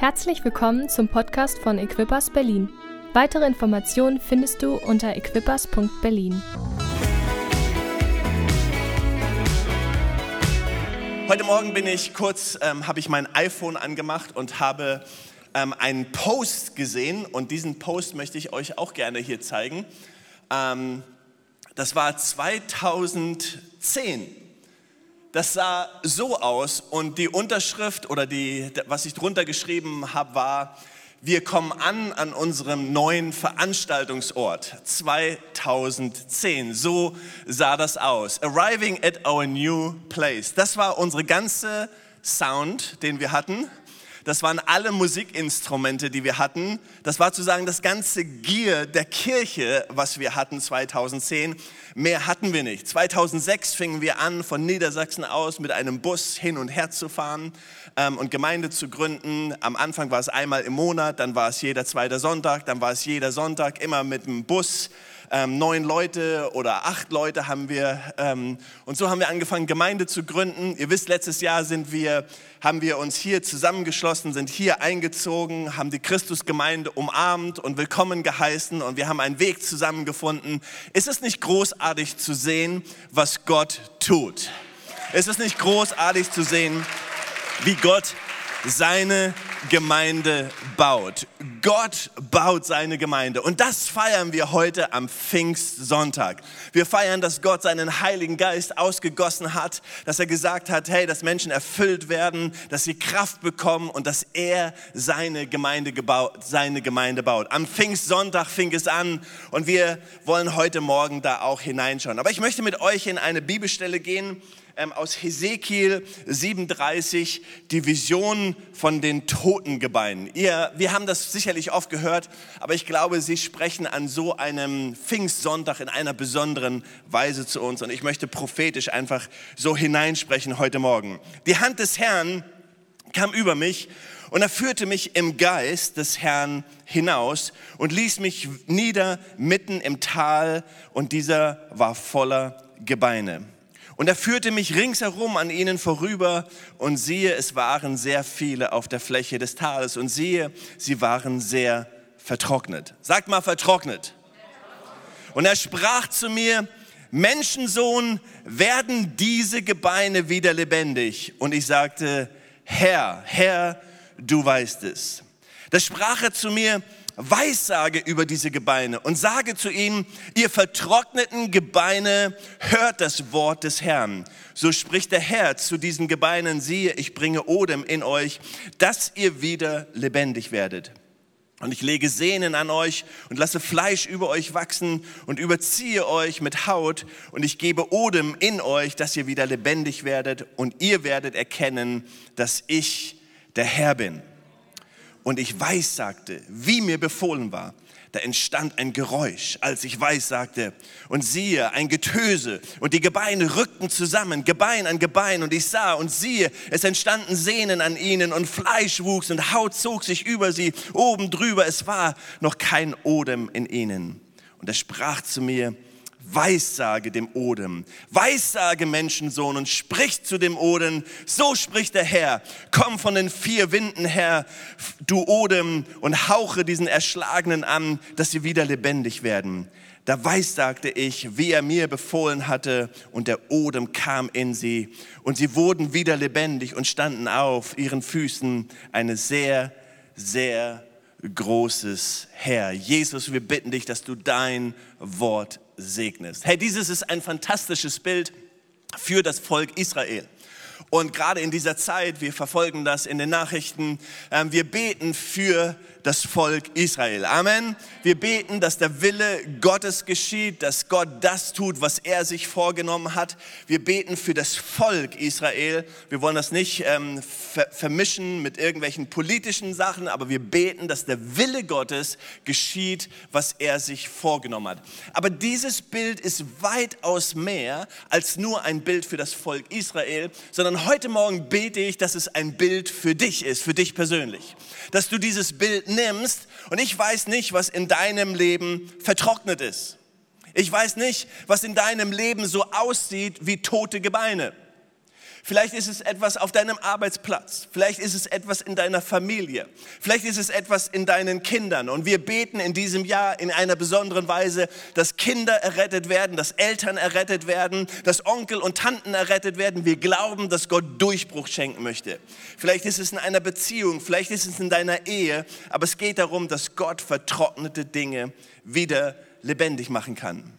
Herzlich willkommen zum Podcast von Equippers Berlin. Weitere Informationen findest du unter equippers.berlin. Heute Morgen bin ich kurz, ähm, habe ich mein iPhone angemacht und habe ähm, einen Post gesehen und diesen Post möchte ich euch auch gerne hier zeigen. Ähm, das war 2010 das sah so aus und die Unterschrift oder die, was ich drunter geschrieben habe, war, wir kommen an an unserem neuen Veranstaltungsort 2010. So sah das aus. Arriving at our new place. Das war unsere ganze Sound, den wir hatten. Das waren alle Musikinstrumente, die wir hatten. Das war zu sagen das ganze Gear der Kirche, was wir hatten 2010. Mehr hatten wir nicht. 2006 fingen wir an, von Niedersachsen aus mit einem Bus hin und her zu fahren ähm, und Gemeinde zu gründen. Am Anfang war es einmal im Monat, dann war es jeder zweite Sonntag, dann war es jeder Sonntag immer mit dem Bus ähm, neun Leute oder acht Leute haben wir. Ähm, und so haben wir angefangen, Gemeinde zu gründen. Ihr wisst, letztes Jahr sind wir, haben wir uns hier zusammengeschlossen, sind hier eingezogen, haben die Christusgemeinde umarmt und willkommen geheißen und wir haben einen Weg zusammengefunden. Ist es nicht großartig zu sehen, was Gott tut? Ist es nicht großartig zu sehen, wie Gott seine Gemeinde baut. Gott baut seine Gemeinde. Und das feiern wir heute am Pfingstsonntag. Wir feiern, dass Gott seinen Heiligen Geist ausgegossen hat, dass er gesagt hat, hey, dass Menschen erfüllt werden, dass sie Kraft bekommen und dass er seine Gemeinde, gebaut, seine Gemeinde baut. Am Pfingstsonntag fing es an und wir wollen heute Morgen da auch hineinschauen. Aber ich möchte mit euch in eine Bibelstelle gehen, aus Hesekiel 37 die Vision von den Totengebeinen. Ihr, wir haben das sicherlich oft gehört, aber ich glaube, sie sprechen an so einem Pfingstsonntag in einer besonderen Weise zu uns. Und ich möchte prophetisch einfach so hineinsprechen heute Morgen. Die Hand des Herrn kam über mich und er führte mich im Geist des Herrn hinaus und ließ mich nieder mitten im Tal und dieser war voller Gebeine. Und er führte mich ringsherum an ihnen vorüber und siehe, es waren sehr viele auf der Fläche des Tales und siehe, sie waren sehr vertrocknet. Sagt mal vertrocknet. Und er sprach zu mir, Menschensohn, werden diese Gebeine wieder lebendig? Und ich sagte, Herr, Herr, du weißt es. Da sprach er zu mir, Weissage über diese Gebeine und sage zu ihnen, ihr vertrockneten Gebeine, hört das Wort des Herrn. So spricht der Herr zu diesen Gebeinen, siehe, ich bringe Odem in euch, dass ihr wieder lebendig werdet. Und ich lege Sehnen an euch und lasse Fleisch über euch wachsen und überziehe euch mit Haut und ich gebe Odem in euch, dass ihr wieder lebendig werdet und ihr werdet erkennen, dass ich der Herr bin und ich weiß sagte, wie mir befohlen war, da entstand ein Geräusch, als ich weiß sagte, und siehe, ein Getöse, und die Gebeine rückten zusammen, Gebein an Gebein, und ich sah und siehe, es entstanden Sehnen an ihnen, und Fleisch wuchs, und Haut zog sich über sie, oben drüber, es war noch kein Odem in ihnen. Und er sprach zu mir, Weissage dem Odem, Weissage Menschensohn und sprich zu dem Odem, so spricht der Herr, komm von den vier Winden her, du Odem, und hauche diesen Erschlagenen an, dass sie wieder lebendig werden. Da weissagte ich, wie er mir befohlen hatte, und der Odem kam in sie, und sie wurden wieder lebendig und standen auf ihren Füßen, eine sehr, sehr großes Herr. Jesus, wir bitten dich, dass du dein Wort segnest. Hey, dieses ist ein fantastisches Bild für das Volk Israel. Und gerade in dieser Zeit, wir verfolgen das in den Nachrichten, ähm, wir beten für das Volk Israel. Amen. Wir beten, dass der Wille Gottes geschieht, dass Gott das tut, was er sich vorgenommen hat. Wir beten für das Volk Israel. Wir wollen das nicht ähm, ver vermischen mit irgendwelchen politischen Sachen, aber wir beten, dass der Wille Gottes geschieht, was er sich vorgenommen hat. Aber dieses Bild ist weitaus mehr als nur ein Bild für das Volk Israel, sondern heute Morgen bete ich, dass es ein Bild für dich ist, für dich persönlich. Dass du dieses Bild nimmst und ich weiß nicht, was in deinem Leben vertrocknet ist. Ich weiß nicht, was in deinem Leben so aussieht wie tote Gebeine. Vielleicht ist es etwas auf deinem Arbeitsplatz. Vielleicht ist es etwas in deiner Familie. Vielleicht ist es etwas in deinen Kindern. Und wir beten in diesem Jahr in einer besonderen Weise, dass Kinder errettet werden, dass Eltern errettet werden, dass Onkel und Tanten errettet werden. Wir glauben, dass Gott Durchbruch schenken möchte. Vielleicht ist es in einer Beziehung, vielleicht ist es in deiner Ehe. Aber es geht darum, dass Gott vertrocknete Dinge wieder lebendig machen kann.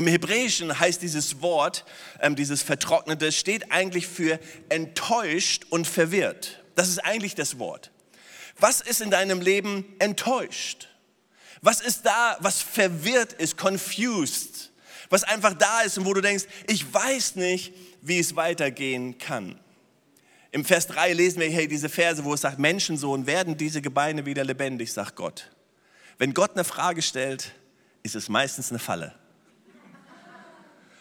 Im Hebräischen heißt dieses Wort, ähm, dieses Vertrocknete, steht eigentlich für enttäuscht und verwirrt. Das ist eigentlich das Wort. Was ist in deinem Leben enttäuscht? Was ist da, was verwirrt ist, confused? Was einfach da ist und wo du denkst, ich weiß nicht, wie es weitergehen kann. Im Vers 3 lesen wir hey, diese Verse, wo es sagt, Menschensohn, werden diese Gebeine wieder lebendig, sagt Gott. Wenn Gott eine Frage stellt, ist es meistens eine Falle.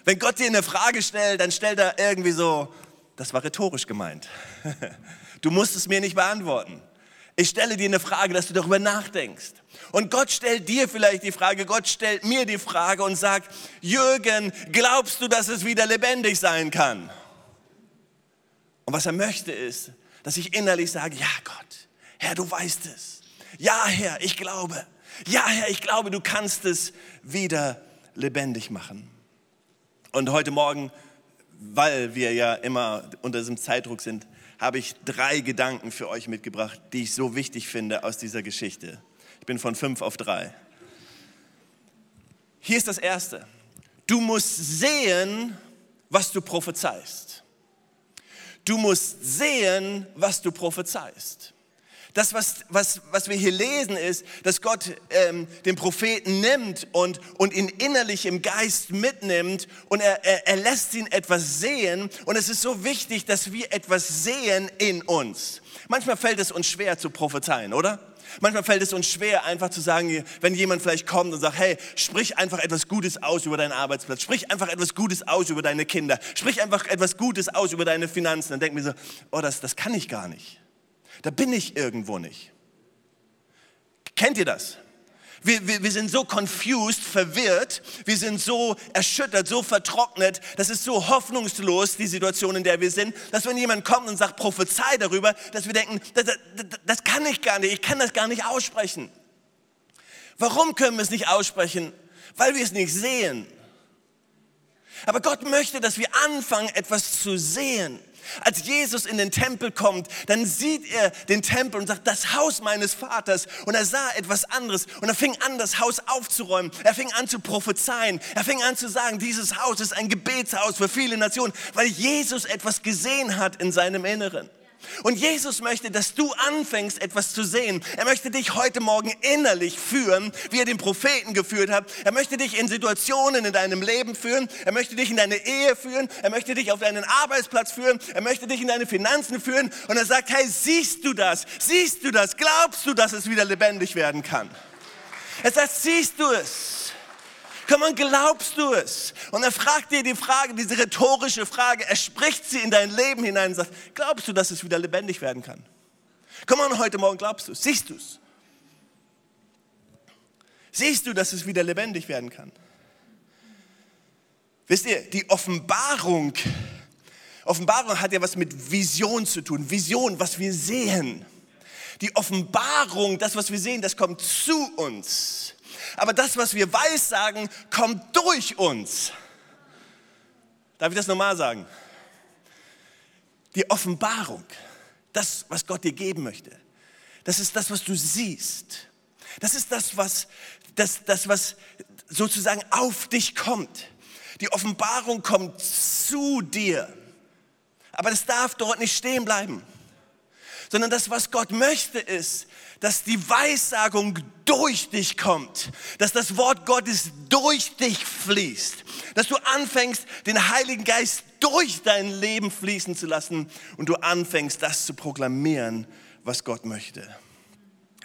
Wenn Gott dir eine Frage stellt, dann stellt er irgendwie so, das war rhetorisch gemeint. Du musst es mir nicht beantworten. Ich stelle dir eine Frage, dass du darüber nachdenkst. Und Gott stellt dir vielleicht die Frage, Gott stellt mir die Frage und sagt, Jürgen, glaubst du, dass es wieder lebendig sein kann? Und was er möchte ist, dass ich innerlich sage, ja Gott, Herr, du weißt es. Ja Herr, ich glaube. Ja Herr, ich glaube, du kannst es wieder lebendig machen. Und heute Morgen, weil wir ja immer unter diesem Zeitdruck sind, habe ich drei Gedanken für euch mitgebracht, die ich so wichtig finde aus dieser Geschichte. Ich bin von fünf auf drei. Hier ist das Erste. Du musst sehen, was du prophezeist. Du musst sehen, was du prophezeist. Das, was, was, was wir hier lesen, ist, dass Gott ähm, den Propheten nimmt und, und ihn innerlich im Geist mitnimmt und er, er, er lässt ihn etwas sehen. Und es ist so wichtig, dass wir etwas sehen in uns. Manchmal fällt es uns schwer zu prophezeien, oder? Manchmal fällt es uns schwer, einfach zu sagen, wenn jemand vielleicht kommt und sagt, hey, sprich einfach etwas Gutes aus über deinen Arbeitsplatz, sprich einfach etwas Gutes aus über deine Kinder, sprich einfach etwas Gutes aus über deine Finanzen. Dann denken wir so, oh, das, das kann ich gar nicht. Da bin ich irgendwo nicht. Kennt ihr das? Wir, wir, wir, sind so confused, verwirrt, wir sind so erschüttert, so vertrocknet, das ist so hoffnungslos, die Situation, in der wir sind, dass wenn jemand kommt und sagt, prophezei darüber, dass wir denken, das, das, das kann ich gar nicht, ich kann das gar nicht aussprechen. Warum können wir es nicht aussprechen? Weil wir es nicht sehen. Aber Gott möchte, dass wir anfangen, etwas zu sehen. Als Jesus in den Tempel kommt, dann sieht er den Tempel und sagt, das Haus meines Vaters. Und er sah etwas anderes und er fing an, das Haus aufzuräumen. Er fing an zu prophezeien. Er fing an zu sagen, dieses Haus ist ein Gebetshaus für viele Nationen, weil Jesus etwas gesehen hat in seinem Inneren. Und Jesus möchte, dass du anfängst, etwas zu sehen. Er möchte dich heute Morgen innerlich führen, wie er den Propheten geführt hat. Er möchte dich in Situationen in deinem Leben führen. Er möchte dich in deine Ehe führen. Er möchte dich auf deinen Arbeitsplatz führen. Er möchte dich in deine Finanzen führen. Und er sagt, hey, siehst du das? Siehst du das? Glaubst du, dass es wieder lebendig werden kann? Er sagt, siehst du es? Komm on, glaubst du es? Und er fragt dir die Frage, diese rhetorische Frage, er spricht sie in dein Leben hinein und sagt, glaubst du, dass es wieder lebendig werden kann? Komm on, heute Morgen glaubst du es? Siehst du es? Siehst du, dass es wieder lebendig werden kann? Wisst ihr, die Offenbarung, Offenbarung hat ja was mit Vision zu tun. Vision, was wir sehen. Die Offenbarung, das, was wir sehen, das kommt zu uns aber das, was wir weissagen, kommt durch uns. Darf ich das nochmal sagen? Die Offenbarung, das, was Gott dir geben möchte, das ist das, was du siehst. Das ist das, was, das, das, was sozusagen auf dich kommt. Die Offenbarung kommt zu dir. Aber das darf dort nicht stehen bleiben sondern das, was Gott möchte, ist, dass die Weissagung durch dich kommt, dass das Wort Gottes durch dich fließt, dass du anfängst, den Heiligen Geist durch dein Leben fließen zu lassen und du anfängst, das zu proklamieren, was Gott möchte.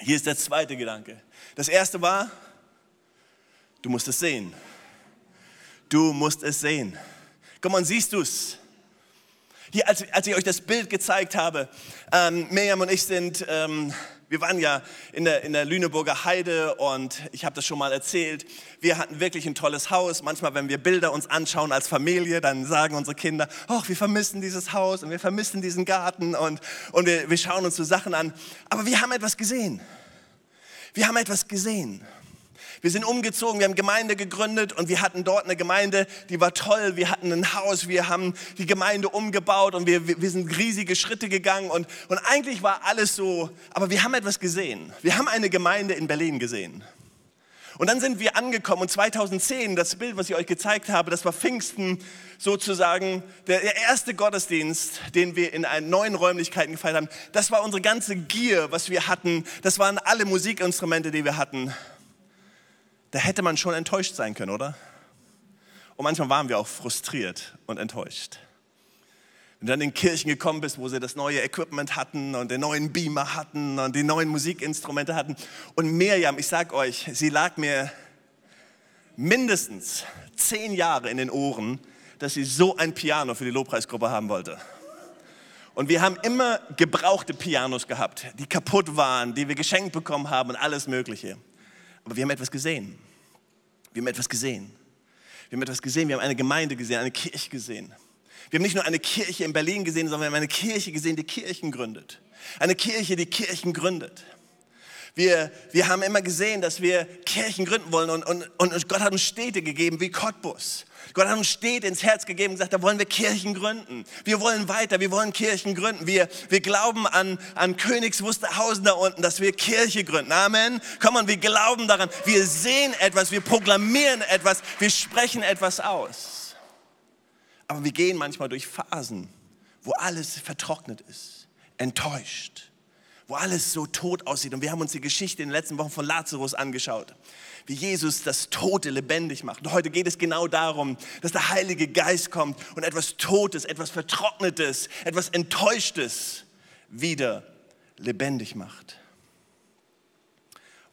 Hier ist der zweite Gedanke. Das erste war, du musst es sehen. Du musst es sehen. Komm mal, siehst du es? Hier, als, als ich euch das Bild gezeigt habe, ähm, Miriam und ich sind ähm, Wir waren ja in der, in der Lüneburger Heide und ich habe das schon mal erzählt. Wir hatten wirklich ein tolles Haus. Manchmal, wenn wir Bilder uns anschauen als Familie, dann sagen unsere Kinder, oh, wir vermissen dieses Haus und wir vermissen diesen Garten und, und wir, wir schauen uns so Sachen an. Aber wir haben etwas gesehen. Wir haben etwas gesehen. Wir sind umgezogen, wir haben Gemeinde gegründet und wir hatten dort eine Gemeinde, die war toll. Wir hatten ein Haus, wir haben die Gemeinde umgebaut und wir, wir sind riesige Schritte gegangen und, und eigentlich war alles so, aber wir haben etwas gesehen. Wir haben eine Gemeinde in Berlin gesehen. Und dann sind wir angekommen und 2010, das Bild, was ich euch gezeigt habe, das war Pfingsten sozusagen, der erste Gottesdienst, den wir in neuen Räumlichkeiten gefeiert haben. Das war unsere ganze Gier, was wir hatten. Das waren alle Musikinstrumente, die wir hatten da hätte man schon enttäuscht sein können, oder? Und manchmal waren wir auch frustriert und enttäuscht. Wenn du dann in Kirchen gekommen bist, wo sie das neue Equipment hatten und den neuen Beamer hatten und die neuen Musikinstrumente hatten. Und Miriam, ich sag euch, sie lag mir mindestens zehn Jahre in den Ohren, dass sie so ein Piano für die Lobpreisgruppe haben wollte. Und wir haben immer gebrauchte Pianos gehabt, die kaputt waren, die wir geschenkt bekommen haben und alles Mögliche. Aber wir haben etwas gesehen. Wir haben etwas gesehen. Wir haben etwas gesehen. Wir haben eine Gemeinde gesehen, eine Kirche gesehen. Wir haben nicht nur eine Kirche in Berlin gesehen, sondern wir haben eine Kirche gesehen, die Kirchen gründet. Eine Kirche, die Kirchen gründet. Wir, wir haben immer gesehen, dass wir Kirchen gründen wollen und, und, und Gott hat uns Städte gegeben wie Cottbus. Gott hat uns Städte ins Herz gegeben und gesagt, da wollen wir Kirchen gründen. Wir wollen weiter, wir wollen Kirchen gründen. Wir, wir glauben an, an Königs Wusterhausen da unten, dass wir Kirche gründen. Amen. Komm on, wir glauben daran. Wir sehen etwas, wir proklamieren etwas, wir sprechen etwas aus. Aber wir gehen manchmal durch Phasen, wo alles vertrocknet ist, enttäuscht wo alles so tot aussieht. Und wir haben uns die Geschichte in den letzten Wochen von Lazarus angeschaut, wie Jesus das Tote lebendig macht. Und heute geht es genau darum, dass der Heilige Geist kommt und etwas Totes, etwas Vertrocknetes, etwas Enttäuschtes wieder lebendig macht.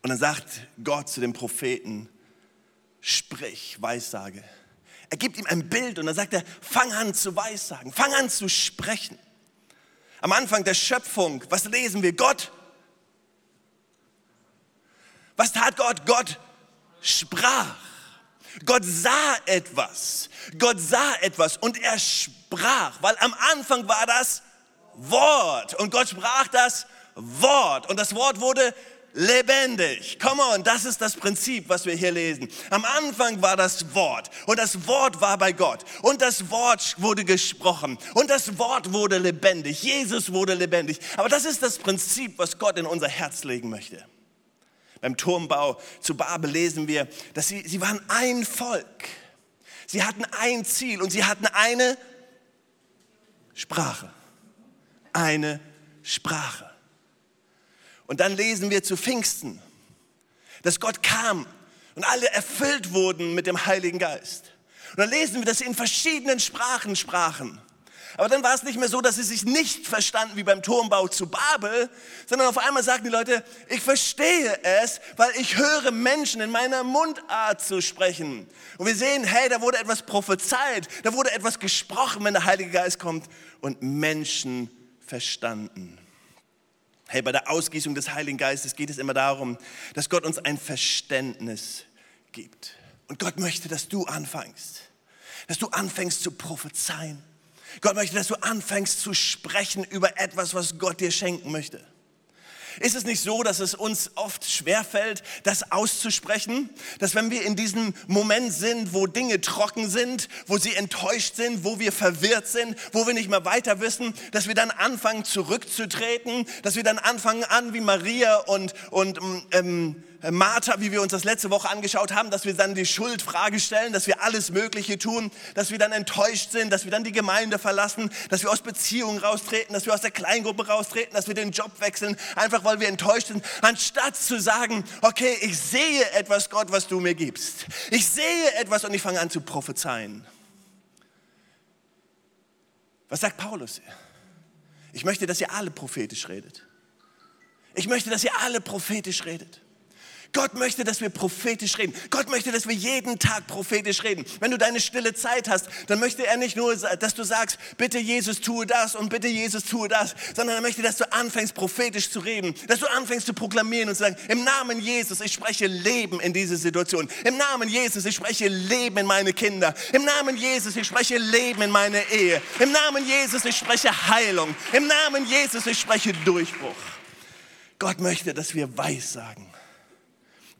Und dann sagt Gott zu dem Propheten, sprich, Weissage. Er gibt ihm ein Bild und dann sagt er, fang an zu weissagen, fang an zu sprechen. Am Anfang der Schöpfung, was lesen wir? Gott. Was tat Gott? Gott sprach. Gott sah etwas. Gott sah etwas und er sprach, weil am Anfang war das Wort und Gott sprach das Wort und das Wort wurde lebendig. Come on, das ist das Prinzip, was wir hier lesen. Am Anfang war das Wort und das Wort war bei Gott und das Wort wurde gesprochen und das Wort wurde lebendig. Jesus wurde lebendig. Aber das ist das Prinzip, was Gott in unser Herz legen möchte. Beim Turmbau zu Babel lesen wir, dass sie, sie waren ein Volk. Sie hatten ein Ziel und sie hatten eine Sprache. Eine Sprache. Und dann lesen wir zu Pfingsten, dass Gott kam und alle erfüllt wurden mit dem Heiligen Geist. Und dann lesen wir, dass sie in verschiedenen Sprachen sprachen. Aber dann war es nicht mehr so, dass sie sich nicht verstanden wie beim Turmbau zu Babel, sondern auf einmal sagten die Leute, ich verstehe es, weil ich höre Menschen in meiner Mundart zu sprechen. Und wir sehen, hey, da wurde etwas prophezeit, da wurde etwas gesprochen, wenn der Heilige Geist kommt und Menschen verstanden. Hey, bei der Ausgießung des Heiligen Geistes geht es immer darum, dass Gott uns ein Verständnis gibt. Und Gott möchte, dass du anfängst, dass du anfängst zu prophezeien. Gott möchte, dass du anfängst zu sprechen über etwas, was Gott dir schenken möchte. Ist es nicht so, dass es uns oft schwerfällt, das auszusprechen? Dass wenn wir in diesem Moment sind, wo Dinge trocken sind, wo sie enttäuscht sind, wo wir verwirrt sind, wo wir nicht mehr weiter wissen, dass wir dann anfangen zurückzutreten, dass wir dann anfangen an wie Maria und, und ähm, Martha, wie wir uns das letzte Woche angeschaut haben, dass wir dann die Schuldfrage stellen, dass wir alles Mögliche tun, dass wir dann enttäuscht sind, dass wir dann die Gemeinde verlassen, dass wir aus Beziehungen raustreten, dass wir aus der Kleingruppe raustreten, dass wir den Job wechseln, einfach weil wir enttäuscht sind, anstatt zu sagen, okay, ich sehe etwas, Gott, was du mir gibst. Ich sehe etwas und ich fange an zu prophezeien. Was sagt Paulus? Ich möchte, dass ihr alle prophetisch redet. Ich möchte, dass ihr alle prophetisch redet. Gott möchte, dass wir prophetisch reden. Gott möchte, dass wir jeden Tag prophetisch reden. Wenn du deine stille Zeit hast, dann möchte er nicht nur, dass du sagst, bitte Jesus tue das und bitte Jesus tue das, sondern er möchte, dass du anfängst prophetisch zu reden, dass du anfängst zu proklamieren und zu sagen, im Namen Jesus, ich spreche Leben in diese Situation. Im Namen Jesus, ich spreche Leben in meine Kinder. Im Namen Jesus, ich spreche Leben in meine Ehe. Im Namen Jesus, ich spreche Heilung. Im Namen Jesus, ich spreche Durchbruch. Gott möchte, dass wir Weissagen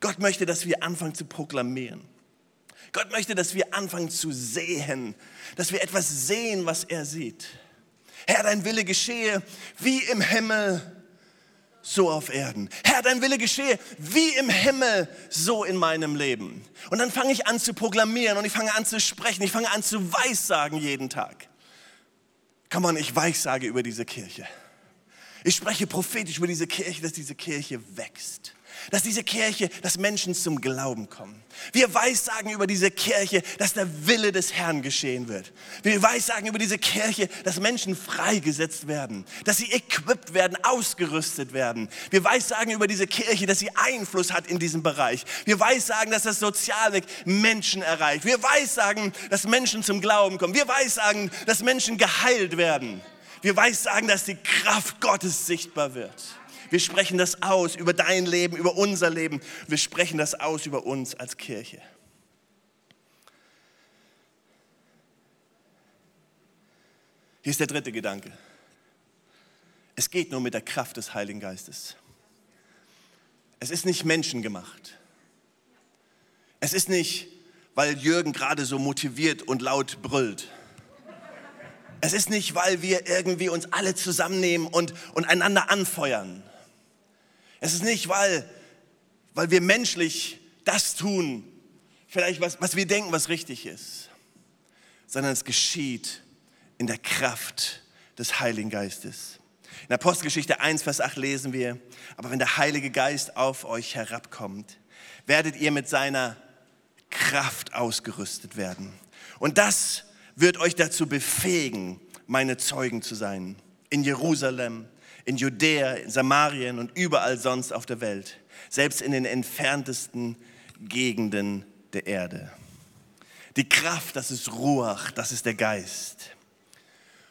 Gott möchte, dass wir anfangen zu proklamieren. Gott möchte, dass wir anfangen zu sehen, dass wir etwas sehen, was er sieht. Herr, dein Wille geschehe wie im Himmel, so auf Erden. Herr, dein Wille geschehe wie im Himmel, so in meinem Leben. Und dann fange ich an zu proklamieren und ich fange an zu sprechen, ich fange an zu weissagen jeden Tag. Komm on, ich weissage über diese Kirche. Ich spreche prophetisch über diese Kirche, dass diese Kirche wächst dass diese Kirche, dass Menschen zum Glauben kommen. Wir weissagen über diese Kirche, dass der Wille des Herrn geschehen wird. Wir weissagen über diese Kirche, dass Menschen freigesetzt werden, dass sie equipped werden, ausgerüstet werden. Wir weissagen über diese Kirche, dass sie Einfluss hat in diesem Bereich. Wir weissagen, dass das Sozialweg Menschen erreicht. Wir weissagen, dass Menschen zum Glauben kommen. Wir weissagen, dass Menschen geheilt werden. Wir weissagen, dass die Kraft Gottes sichtbar wird. Wir sprechen das aus über dein Leben, über unser Leben. Wir sprechen das aus über uns als Kirche. Hier ist der dritte Gedanke. Es geht nur mit der Kraft des Heiligen Geistes. Es ist nicht menschengemacht. Es ist nicht, weil Jürgen gerade so motiviert und laut brüllt. Es ist nicht, weil wir irgendwie uns alle zusammennehmen und, und einander anfeuern. Es ist nicht, weil, weil wir menschlich das tun, vielleicht was, was wir denken, was richtig ist, sondern es geschieht in der Kraft des Heiligen Geistes. In Apostelgeschichte 1, Vers 8 lesen wir, aber wenn der Heilige Geist auf euch herabkommt, werdet ihr mit seiner Kraft ausgerüstet werden. Und das wird euch dazu befähigen, meine Zeugen zu sein. In Jerusalem, in Judäa, in Samarien und überall sonst auf der Welt, selbst in den entferntesten Gegenden der Erde. Die Kraft, das ist Ruach, das ist der Geist.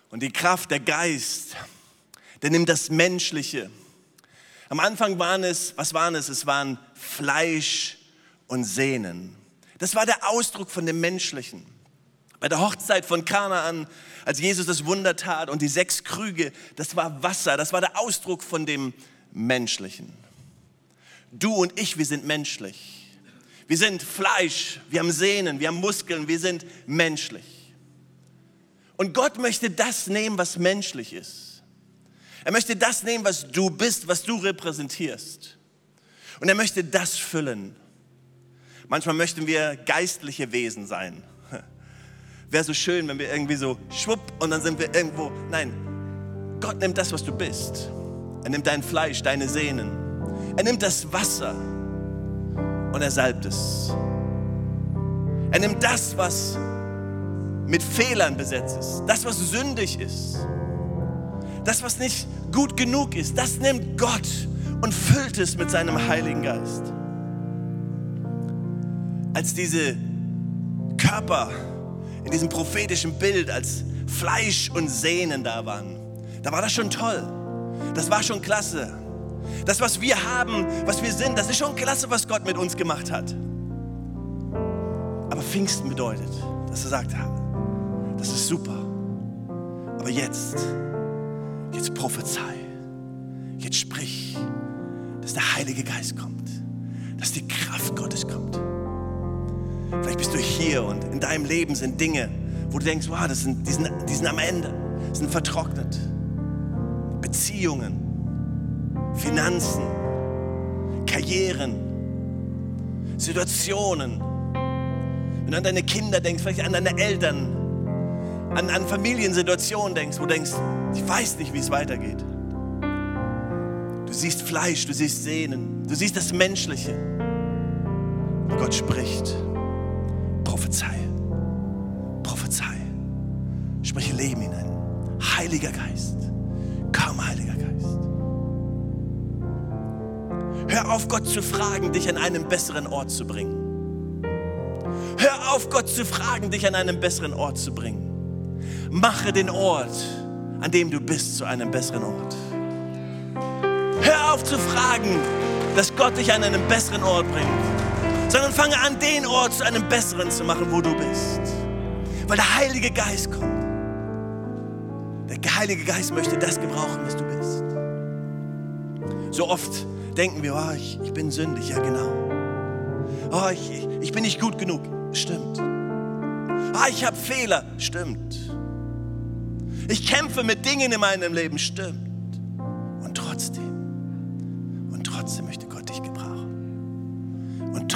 Und die Kraft, der Geist, der nimmt das Menschliche. Am Anfang waren es, was waren es? Es waren Fleisch und Sehnen. Das war der Ausdruck von dem Menschlichen. Bei der Hochzeit von Kanaan, als Jesus das Wunder tat und die sechs Krüge, das war Wasser, das war der Ausdruck von dem Menschlichen. Du und ich, wir sind menschlich. Wir sind Fleisch, wir haben Sehnen, wir haben Muskeln, wir sind menschlich. Und Gott möchte das nehmen, was menschlich ist. Er möchte das nehmen, was du bist, was du repräsentierst. Und er möchte das füllen. Manchmal möchten wir geistliche Wesen sein wäre so schön, wenn wir irgendwie so schwupp und dann sind wir irgendwo. Nein, Gott nimmt das, was du bist. Er nimmt dein Fleisch, deine Sehnen. Er nimmt das Wasser und er salbt es. Er nimmt das, was mit Fehlern besetzt ist, das, was sündig ist, das, was nicht gut genug ist, das nimmt Gott und füllt es mit seinem Heiligen Geist. Als diese Körper in diesem prophetischen Bild als Fleisch und Sehnen da waren, da war das schon toll. Das war schon klasse. Das, was wir haben, was wir sind, das ist schon klasse, was Gott mit uns gemacht hat. Aber Pfingsten bedeutet, dass er sagt, das ist super. Aber jetzt, jetzt prophezei. Jetzt sprich, dass der Heilige Geist kommt. Dass die Kraft Gottes kommt. Vielleicht bist du hier und in deinem Leben sind Dinge, wo du denkst, wow, das sind, die, sind, die sind am Ende, sind vertrocknet. Beziehungen, Finanzen, Karrieren, Situationen. Wenn du an deine Kinder denkst, vielleicht an deine Eltern, an, an Familiensituationen denkst, wo du denkst, ich weiß nicht, wie es weitergeht. Du siehst Fleisch, du siehst Sehnen, du siehst das Menschliche. Gott spricht. Prophezei. Prophezei. Spreche Leben hinein. Heiliger Geist. Komm, Heiliger Geist. Hör auf, Gott zu fragen, dich an einen besseren Ort zu bringen. Hör auf, Gott zu fragen, dich an einen besseren Ort zu bringen. Mache den Ort, an dem du bist, zu einem besseren Ort. Hör auf zu fragen, dass Gott dich an einen besseren Ort bringt, sondern fange an, den Ort zu einem besseren zu machen, wo du bist. Weil der Heilige Geist kommt. Der Heilige Geist möchte das gebrauchen, was du bist. So oft denken wir, oh, ich, ich bin sündig, ja genau. Oh, ich, ich bin nicht gut genug, stimmt. Oh, ich habe Fehler, stimmt. Ich kämpfe mit Dingen in meinem Leben, stimmt. Und trotzdem, und trotzdem möchte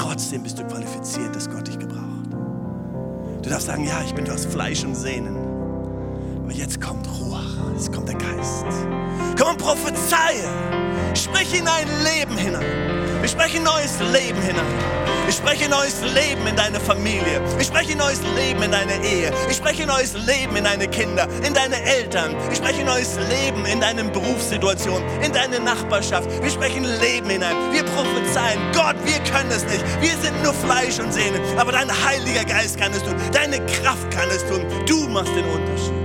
trotzdem bist du qualifiziert, dass Gott dich gebraucht. Du darfst sagen, ja, ich bin aus Fleisch und Sehnen. Aber jetzt kommt Ruach, jetzt kommt der Geist. Komm prophezeie. Sprich in dein Leben hinein. Ich spreche neues Leben hinein. Ich spreche neues Leben in deine Familie. Ich spreche neues Leben in deine Ehe. Ich spreche neues Leben in deine Kinder, in deine Eltern. Ich spreche neues Leben in deine Berufssituation, in deine Nachbarschaft. Wir sprechen Leben hinein. Wir prophezeien. Gott, wir können es nicht. Wir sind nur Fleisch und Sehne. Aber dein Heiliger Geist kann es tun. Deine Kraft kann es tun. Du machst den Unterschied.